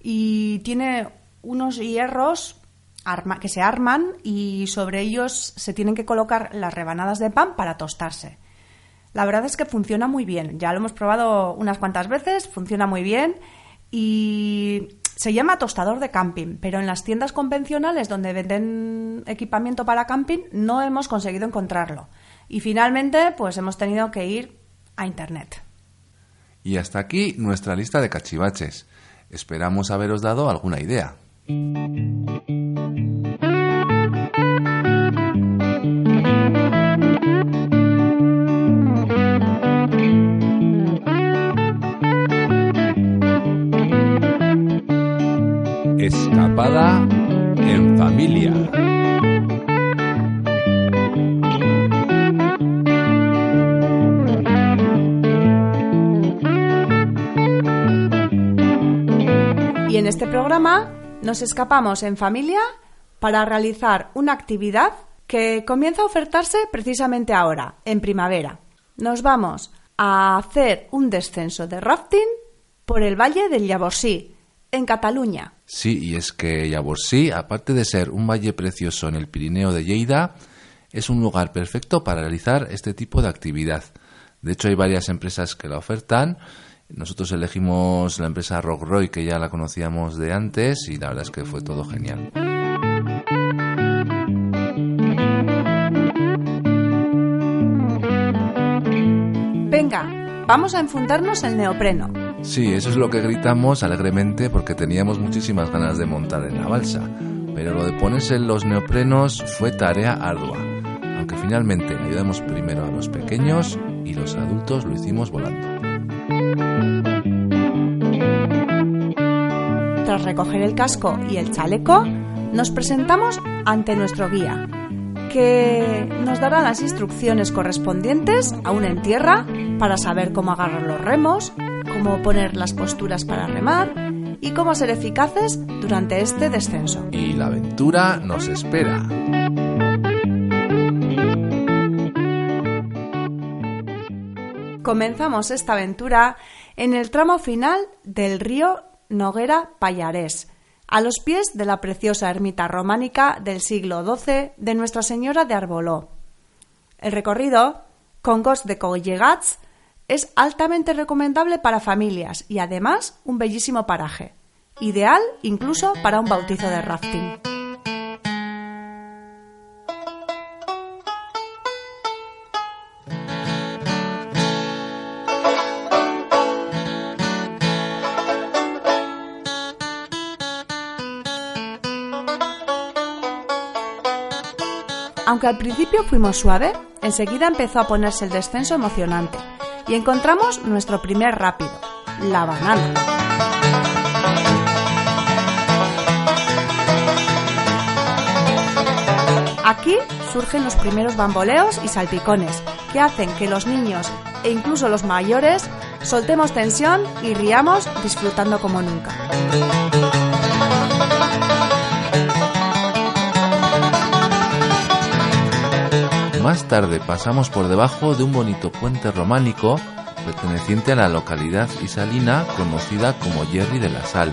y tiene unos hierros que se arman y sobre ellos se tienen que colocar las rebanadas de pan para tostarse. La verdad es que funciona muy bien, ya lo hemos probado unas cuantas veces, funciona muy bien y se llama tostador de camping, pero en las tiendas convencionales donde venden equipamiento para camping no hemos conseguido encontrarlo. Y finalmente, pues hemos tenido que ir a internet. Y hasta aquí nuestra lista de cachivaches. Esperamos haberos dado alguna idea. Escapada en familia. este programa nos escapamos en familia para realizar una actividad que comienza a ofertarse precisamente ahora, en primavera. Nos vamos a hacer un descenso de rafting por el Valle del Llavorsí, en Cataluña. Sí, y es que Llavorsí, aparte de ser un valle precioso en el Pirineo de Lleida, es un lugar perfecto para realizar este tipo de actividad. De hecho, hay varias empresas que la ofertan nosotros elegimos la empresa Rockroy, que ya la conocíamos de antes, y la verdad es que fue todo genial. Venga, vamos a enfundarnos el neopreno. Sí, eso es lo que gritamos alegremente porque teníamos muchísimas ganas de montar en la balsa. Pero lo de ponerse los neoprenos fue tarea ardua. Aunque finalmente ayudamos primero a los pequeños y los adultos lo hicimos volando. Tras recoger el casco y el chaleco, nos presentamos ante nuestro guía, que nos dará las instrucciones correspondientes, aún en tierra, para saber cómo agarrar los remos, cómo poner las posturas para remar y cómo ser eficaces durante este descenso. Y la aventura nos espera. Comenzamos esta aventura en el tramo final del río Noguera Payarés, a los pies de la preciosa ermita románica del siglo XII de Nuestra Señora de Arboló. El recorrido, con Gos de Collegats, es altamente recomendable para familias y además un bellísimo paraje, ideal incluso para un bautizo de rafting. Aunque al principio fuimos suave, enseguida empezó a ponerse el descenso emocionante y encontramos nuestro primer rápido, la banana. Aquí surgen los primeros bamboleos y salpicones que hacen que los niños e incluso los mayores soltemos tensión y riamos disfrutando como nunca. Más tarde pasamos por debajo de un bonito puente románico perteneciente a la localidad isalina conocida como Jerry de la Sal.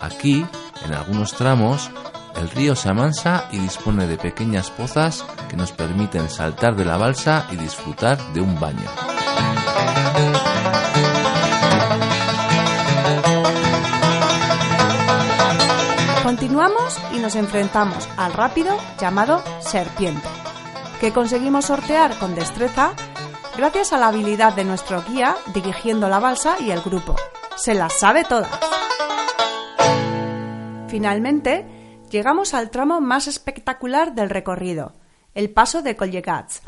Aquí, en algunos tramos, el río se amansa y dispone de pequeñas pozas que nos permiten saltar de la balsa y disfrutar de un baño. Continuamos y nos enfrentamos al rápido llamado Serpiente, que conseguimos sortear con destreza gracias a la habilidad de nuestro guía dirigiendo la balsa y el grupo. Se las sabe todas. Finalmente, llegamos al tramo más espectacular del recorrido, el paso de Collegats.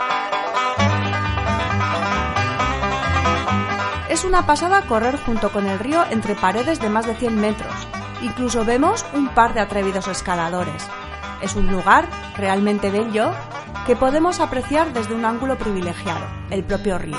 Es una pasada correr junto con el río entre paredes de más de 100 metros. Incluso vemos un par de atrevidos escaladores. Es un lugar realmente bello que podemos apreciar desde un ángulo privilegiado, el propio río.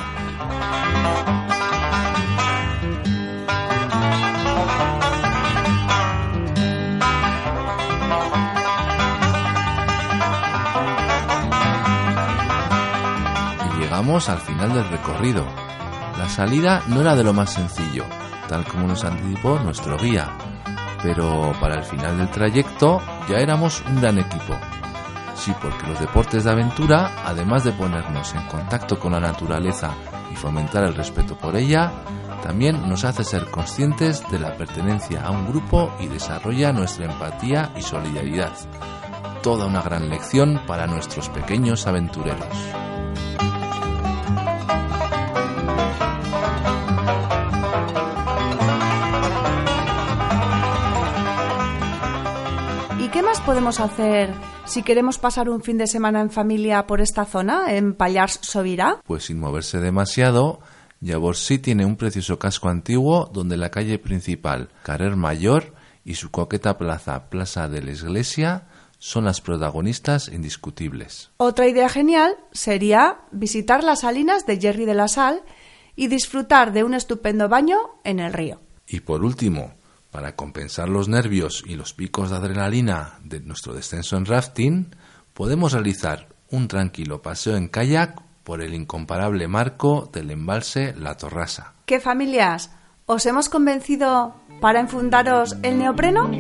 Y llegamos al final del recorrido. La salida no era de lo más sencillo, tal como nos anticipó nuestro guía, pero para el final del trayecto ya éramos un gran equipo. Sí, porque los deportes de aventura, además de ponernos en contacto con la naturaleza y fomentar el respeto por ella, también nos hace ser conscientes de la pertenencia a un grupo y desarrolla nuestra empatía y solidaridad. Toda una gran lección para nuestros pequeños aventureros. Podemos hacer si queremos pasar un fin de semana en familia por esta zona, en Pallars Sobirá? Pues sin moverse demasiado, Llavorsí tiene un precioso casco antiguo donde la calle principal, Carrer Mayor, y su coqueta plaza, Plaza de la Iglesia, son las protagonistas indiscutibles. Otra idea genial sería visitar las salinas de Jerry de la Sal y disfrutar de un estupendo baño en el río. Y por último, para compensar los nervios y los picos de adrenalina de nuestro descenso en rafting, podemos realizar un tranquilo paseo en kayak por el incomparable marco del embalse La Torrasa. ¿Qué familias? ¿Os hemos convencido para enfundaros el neopreno?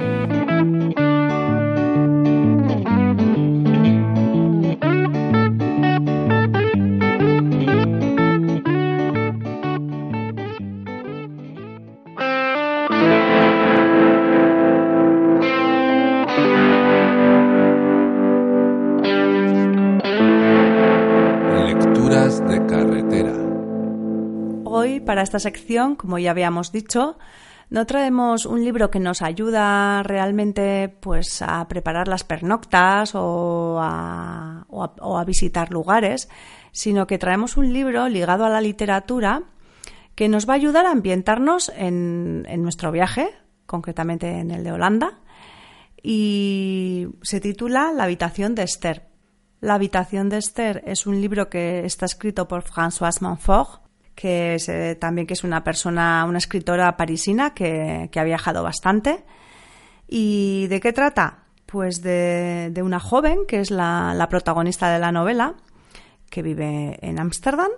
Para esta sección, como ya habíamos dicho, no traemos un libro que nos ayuda realmente pues, a preparar las pernoctas o a, visitar lugares, sino que traemos un libro ligado a la literatura que nos va a ayudar a ambientarnos en, nuestro viaje, concretamente en el de Holanda, y se titula La habitación de Esther. La habitación de Esther es un libro que está escrito por Françoise Monfort, que es, eh, también que es una persona, una escritora parisina que, que ha viajado bastante. ¿Y de qué trata? Pues de, de una joven que es la, la protagonista de la novela, que vive en Ámsterdam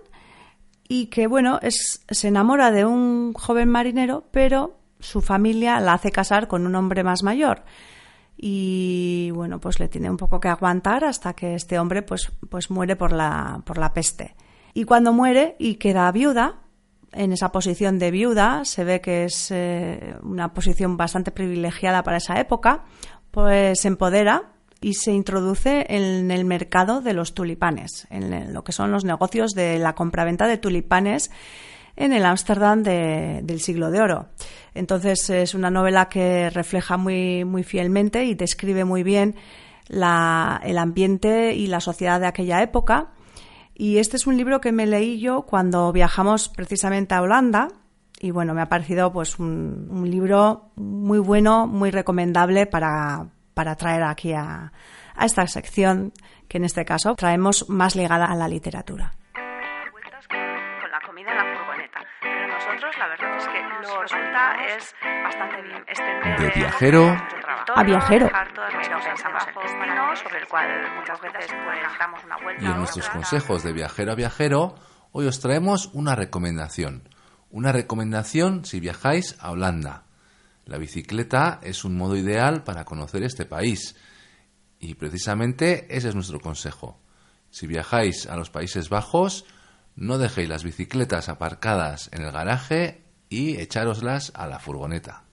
y que, bueno, es, se enamora de un joven marinero, pero su familia la hace casar con un hombre más mayor. Y bueno, pues le tiene un poco que aguantar hasta que este hombre pues, pues muere por la, por la peste. Y cuando muere y queda viuda, en esa posición de viuda, se ve que es eh, una posición bastante privilegiada para esa época, pues se empodera y se introduce en el mercado de los tulipanes, en lo que son los negocios de la compraventa de tulipanes en el Ámsterdam de- del siglo de oro. Entonces es una novela que refleja muy, muy fielmente y describe muy bien el ambiente y la sociedad de aquella época. Y este es un libro que me leí yo cuando viajamos precisamente a Holanda. Y bueno, me ha parecido pues un, un libro muy bueno, muy recomendable para, para traer aquí a, a esta sección, que en este caso traemos más ligada a la literatura. La verdad es que nos resulta es bastante bien extender De viajero a viajero. Dejar todas las cosas abajo destino, sobre el cual muchas veces damos una vuelta. Y en nuestros consejos de viajero a viajero, hoy os traemos una recomendación. Una recomendación si viajáis a Holanda. La bicicleta es un modo ideal para conocer este país. Y precisamente ese es nuestro consejo. Si viajáis a los Países Bajos, no dejéis las bicicletas aparcadas en el garaje y echároslas a la furgoneta.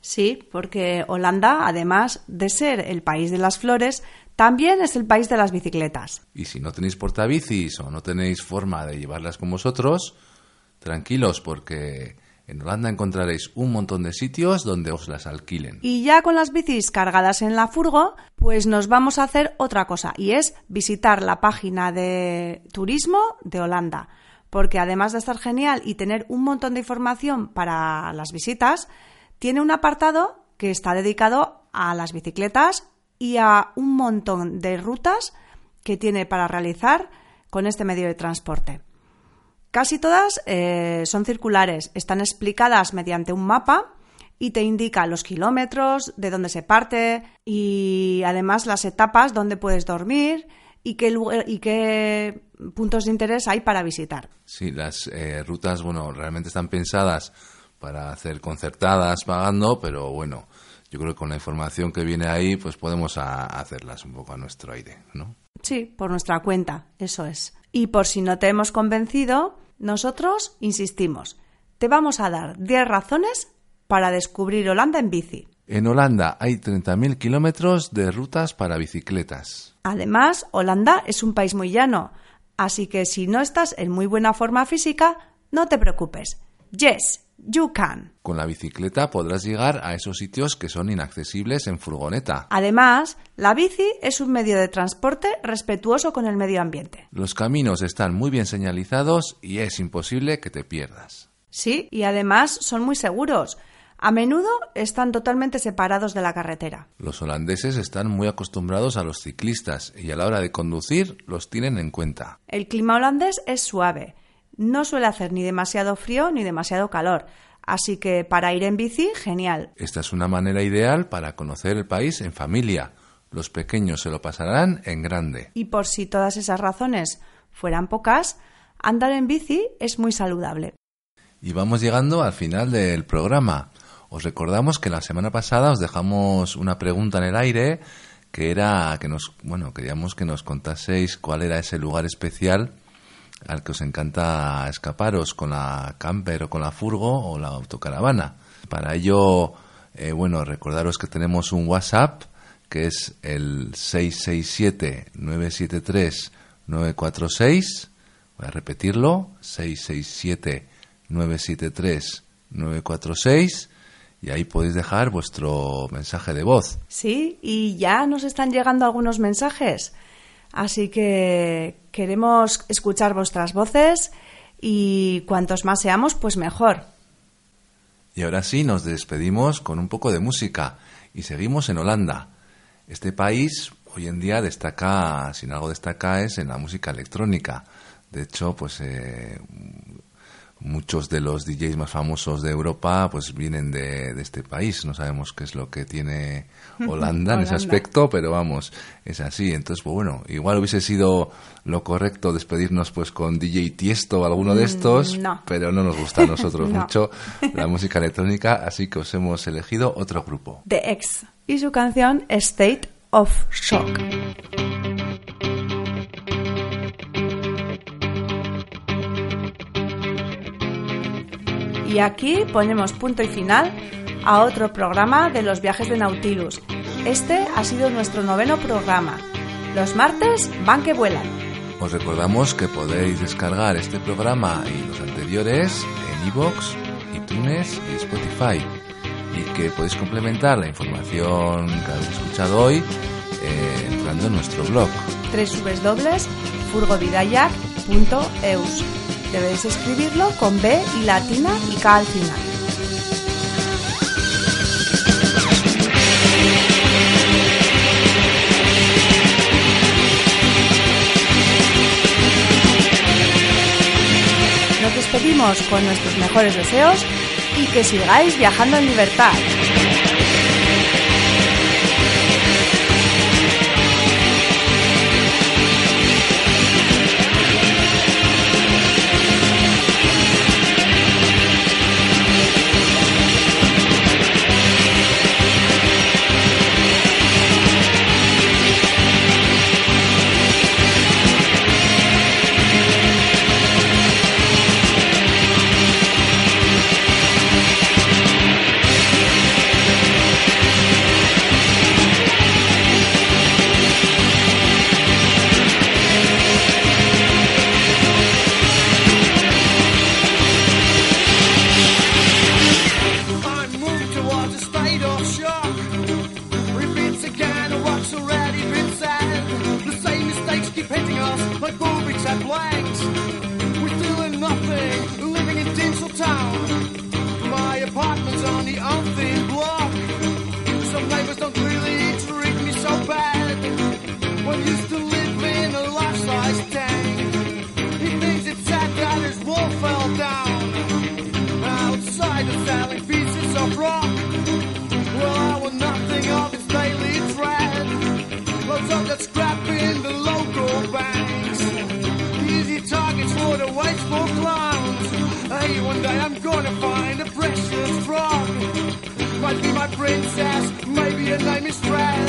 Sí, porque Holanda, además de ser el país de las flores, también es el país de las bicicletas. Y si no tenéis portabicis o no tenéis forma de llevarlas con vosotros, tranquilos porque en Holanda encontraréis un montón de sitios donde os las alquilen. Y ya con las bicis cargadas en la furgo, pues nos vamos a hacer otra cosa y es visitar la página de turismo de Holanda. Porque además de estar genial y tener un montón de información para las visitas, tiene un apartado que está dedicado a las bicicletas y a un montón de rutas que tiene para realizar con este medio de transporte. Casi todas eh, son circulares, están explicadas mediante un mapa y te indica los kilómetros, de dónde se parte y además las etapas donde puedes dormir y qué, y qué puntos de interés hay para visitar. Sí, las eh, rutas, bueno, realmente están pensadas para hacer concertadas pagando, pero bueno, yo creo que con la información que viene ahí, pues podemos hacerlas un poco a nuestro aire, ¿no? Sí, por nuestra cuenta, eso es. Y por si no te hemos convencido, nosotros insistimos. Te vamos a dar 10 razones para descubrir Holanda en bici. En Holanda hay 30.000 kilómetros de rutas para bicicletas. Además, Holanda es un país muy llano, así que si no estás en muy buena forma física, no te preocupes. Yes, You can. Con la bicicleta podrás llegar a esos sitios que son inaccesibles en furgoneta. Además, la bici es un medio de transporte respetuoso con el medio ambiente. Los caminos están muy bien señalizados y es imposible que te pierdas. Sí, y además son muy seguros. A menudo están totalmente separados de la carretera. Los holandeses están muy acostumbrados a los ciclistas y a la hora de conducir los tienen en cuenta. El clima holandés es suave no suele hacer ni demasiado frío ni demasiado calor. Así que para ir en bici, genial. Esta es una manera ideal para conocer el país en familia. Los pequeños se lo pasarán en grande. Y por si todas esas razones fueran pocas, andar en bici es muy saludable. Y vamos llegando al final del programa. Os recordamos que la semana pasada os dejamos una pregunta en el aire que era que nos, bueno, queríamos que nos contaseis cuál era ese lugar especial al que os encanta escaparos con la camper o con la furgo o la autocaravana. Para ello, eh, bueno, recordaros que tenemos un WhatsApp que es el 667-973-946. Voy a repetirlo, 667-973-946 y ahí podéis dejar vuestro mensaje de voz. Sí, y ya nos están llegando algunos mensajes. Así que queremos escuchar vuestras voces y cuantos más seamos, pues mejor. Y ahora sí, nos despedimos con un poco de música y seguimos en Holanda. Este país hoy en día destaca, sin algo destaca, es en la música electrónica. De hecho, pues eh, muchos de los DJs más famosos de Europa pues vienen de, este país. No sabemos qué es lo que tiene Holanda en ese aspecto, pero vamos, es así. Entonces, pues bueno, igual hubiese sido lo correcto despedirnos pues con DJ Tiesto o alguno de mm, estos, pero no nos gusta a nosotros mucho la música electrónica, así que os hemos elegido otro grupo. The X y su canción State of Shock. Y aquí ponemos punto y final a otro programa de los viajes de Nautilus. Este ha sido nuestro noveno programa. Los martes van que vuelan. Os recordamos que podéis descargar este programa y los anteriores en iVoox, iTunes y Spotify. Y que podéis complementar la información que habéis escuchado hoy eh, entrando en nuestro blog. www.furgovidayak.eus Debéis escribirlo con B y latina y K al final. Nos despedimos con nuestros mejores deseos y que sigáis viajando en libertad. Princess, maybe your name is Fred.